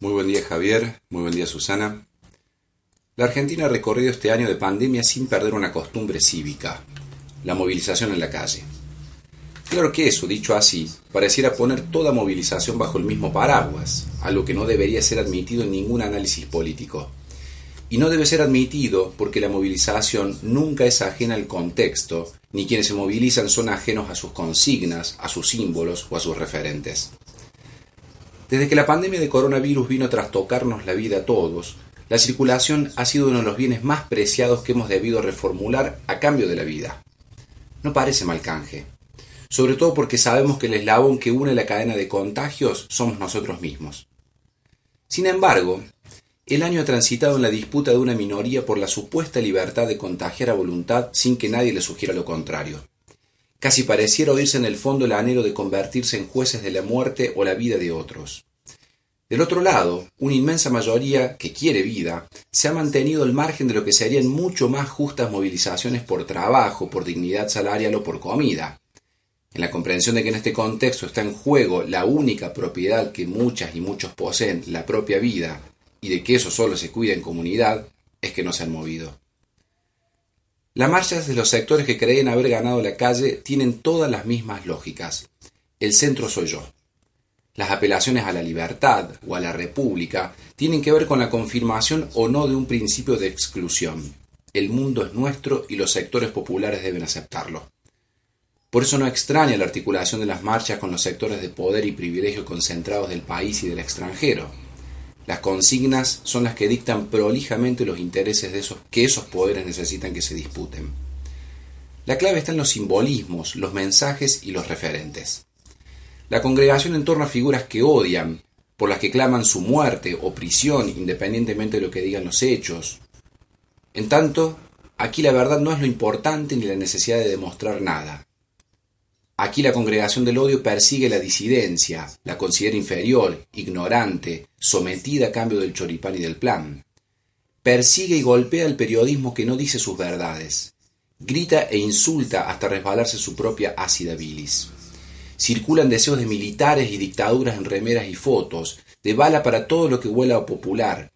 Muy buen día Javier, muy buen día Susana. La Argentina ha recorrido este año de pandemia sin perder una costumbre cívica, la movilización en la calle. Claro que eso, dicho así, pareciera poner toda movilización bajo el mismo paraguas, algo que no debería ser admitido en ningún análisis político. Y no debe ser admitido porque la movilización nunca es ajena al contexto, ni quienes se movilizan son ajenos a sus consignas, a sus símbolos o a sus referentes. Desde que la pandemia de coronavirus vino a trastocarnos la vida a todos, la circulación ha sido uno de los bienes más preciados que hemos debido reformular a cambio de la vida. No parece mal canje, sobre todo porque sabemos que el eslabón que une la cadena de contagios somos nosotros mismos. Sin embargo, el año ha transitado en la disputa de una minoría por la supuesta libertad de contagiar a voluntad sin que nadie le sugiera lo contrario. Casi pareciera oírse en el fondo el anhelo de convertirse en jueces de la muerte o la vida de otros. Del otro lado, una inmensa mayoría que quiere vida se ha mantenido al margen de lo que serían mucho más justas movilizaciones por trabajo, por dignidad salarial o por comida. En la comprensión de que en este contexto está en juego la única propiedad que muchas y muchos poseen, la propia vida, y de que eso solo se cuida en comunidad, es que no se han movido. Las marchas de los sectores que creen haber ganado la calle tienen todas las mismas lógicas. El centro soy yo. Las apelaciones a la libertad o a la república tienen que ver con la confirmación o no de un principio de exclusión. El mundo es nuestro y los sectores populares deben aceptarlo. Por eso no extraña la articulación de las marchas con los sectores de poder y privilegio concentrados del país y del extranjero. Las consignas son las que dictan prolijamente los intereses de esos que esos poderes necesitan que se disputen. La clave está en los simbolismos, los mensajes y los referentes. La congregación en torno a figuras que odian, por las que claman su muerte o prisión independientemente de lo que digan los hechos. En tanto, aquí la verdad no es lo importante ni la necesidad de demostrar nada. Aquí la congregación del odio persigue la disidencia, la considera inferior, ignorante, sometida a cambio del choripán y del plan. Persigue y golpea al periodismo que no dice sus verdades. Grita e insulta hasta resbalarse su propia ácida bilis. Circulan deseos de militares y dictaduras en remeras y fotos, de bala para todo lo que huela a popular,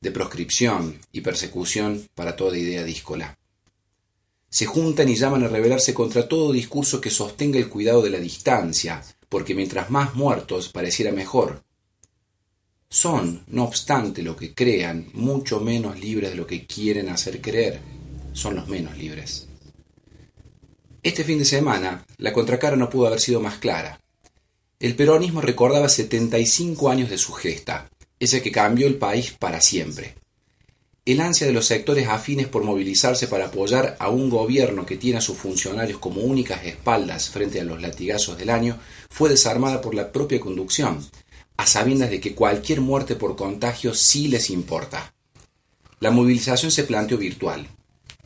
de proscripción y persecución para toda idea díscola se juntan y llaman a rebelarse contra todo discurso que sostenga el cuidado de la distancia, porque mientras más muertos pareciera mejor. Son, no obstante lo que crean, mucho menos libres de lo que quieren hacer creer. Son los menos libres. Este fin de semana, la contracara no pudo haber sido más clara. El peronismo recordaba 75 años de su gesta, ese que cambió el país para siempre. El ansia de los sectores afines por movilizarse para apoyar a un gobierno que tiene a sus funcionarios como únicas espaldas frente a los latigazos del año fue desarmada por la propia conducción, a sabiendas de que cualquier muerte por contagio sí les importa. La movilización se planteó virtual.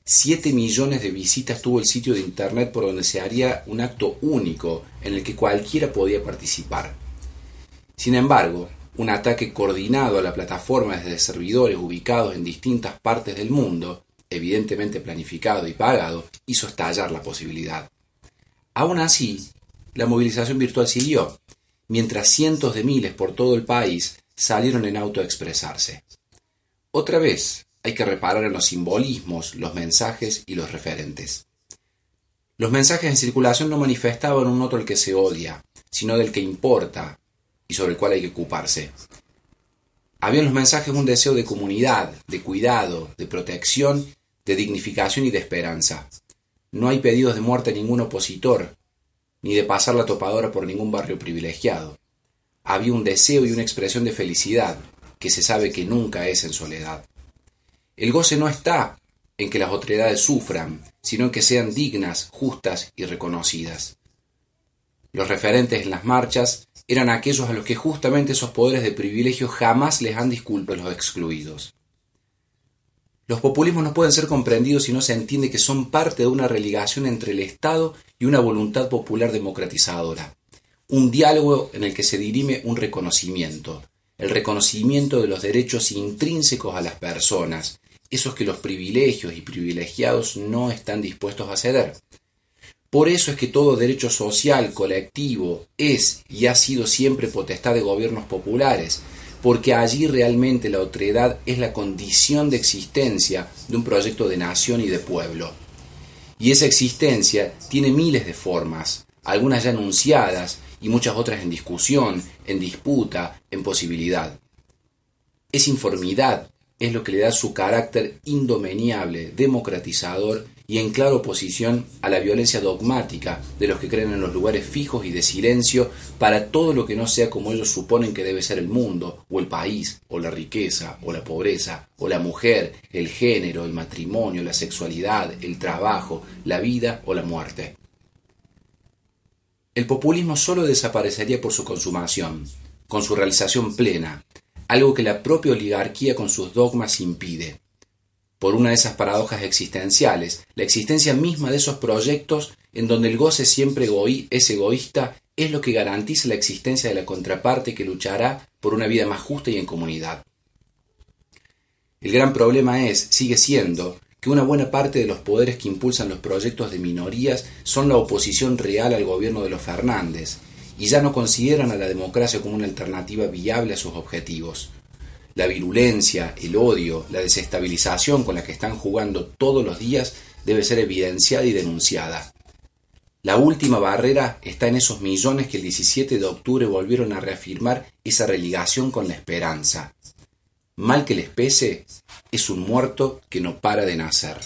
Siete millones de visitas tuvo el sitio de internet por donde se haría un acto único en el que cualquiera podía participar. Sin embargo, un ataque coordinado a la plataforma desde servidores ubicados en distintas partes del mundo, evidentemente planificado y pagado, hizo estallar la posibilidad. Aún así, la movilización virtual siguió, mientras cientos de miles por todo el país salieron en auto a expresarse. Otra vez, hay que reparar en los simbolismos, los mensajes y los referentes. Los mensajes en circulación no manifestaban un otro al que se odia, sino del que importa, y sobre el cual hay que ocuparse. Había en los mensajes un deseo de comunidad, de cuidado, de protección, de dignificación y de esperanza. No hay pedidos de muerte a ningún opositor, ni de pasar la topadora por ningún barrio privilegiado. Había un deseo y una expresión de felicidad, que se sabe que nunca es en soledad. El goce no está en que las otredades sufran, sino en que sean dignas, justas y reconocidas. Los referentes en las marchas eran aquellos a los que justamente esos poderes de privilegio jamás les han disculpado los excluidos. Los populismos no pueden ser comprendidos si no se entiende que son parte de una religación entre el Estado y una voluntad popular democratizadora, un diálogo en el que se dirime un reconocimiento, el reconocimiento de los derechos intrínsecos a las personas, esos que los privilegios y privilegiados no están dispuestos a ceder, por eso es que todo derecho social colectivo es y ha sido siempre potestad de gobiernos populares, porque allí realmente la otredad es la condición de existencia de un proyecto de nación y de pueblo. Y esa existencia tiene miles de formas, algunas ya anunciadas y muchas otras en discusión, en disputa, en posibilidad. Esa informidad es lo que le da su carácter indomeniable, democratizador y en clara oposición a la violencia dogmática de los que creen en los lugares fijos y de silencio para todo lo que no sea como ellos suponen que debe ser el mundo, o el país, o la riqueza, o la pobreza, o la mujer, el género, el matrimonio, la sexualidad, el trabajo, la vida o la muerte. El populismo solo desaparecería por su consumación, con su realización plena, algo que la propia oligarquía con sus dogmas impide. Por una de esas paradojas existenciales, la existencia misma de esos proyectos en donde el goce siempre es egoísta es lo que garantiza la existencia de la contraparte que luchará por una vida más justa y en comunidad. El gran problema es, sigue siendo, que una buena parte de los poderes que impulsan los proyectos de minorías son la oposición real al gobierno de los Fernández, y ya no consideran a la democracia como una alternativa viable a sus objetivos. La virulencia, el odio, la desestabilización con la que están jugando todos los días debe ser evidenciada y denunciada. La última barrera está en esos millones que el 17 de octubre volvieron a reafirmar esa religación con la esperanza. Mal que les pese, es un muerto que no para de nacer.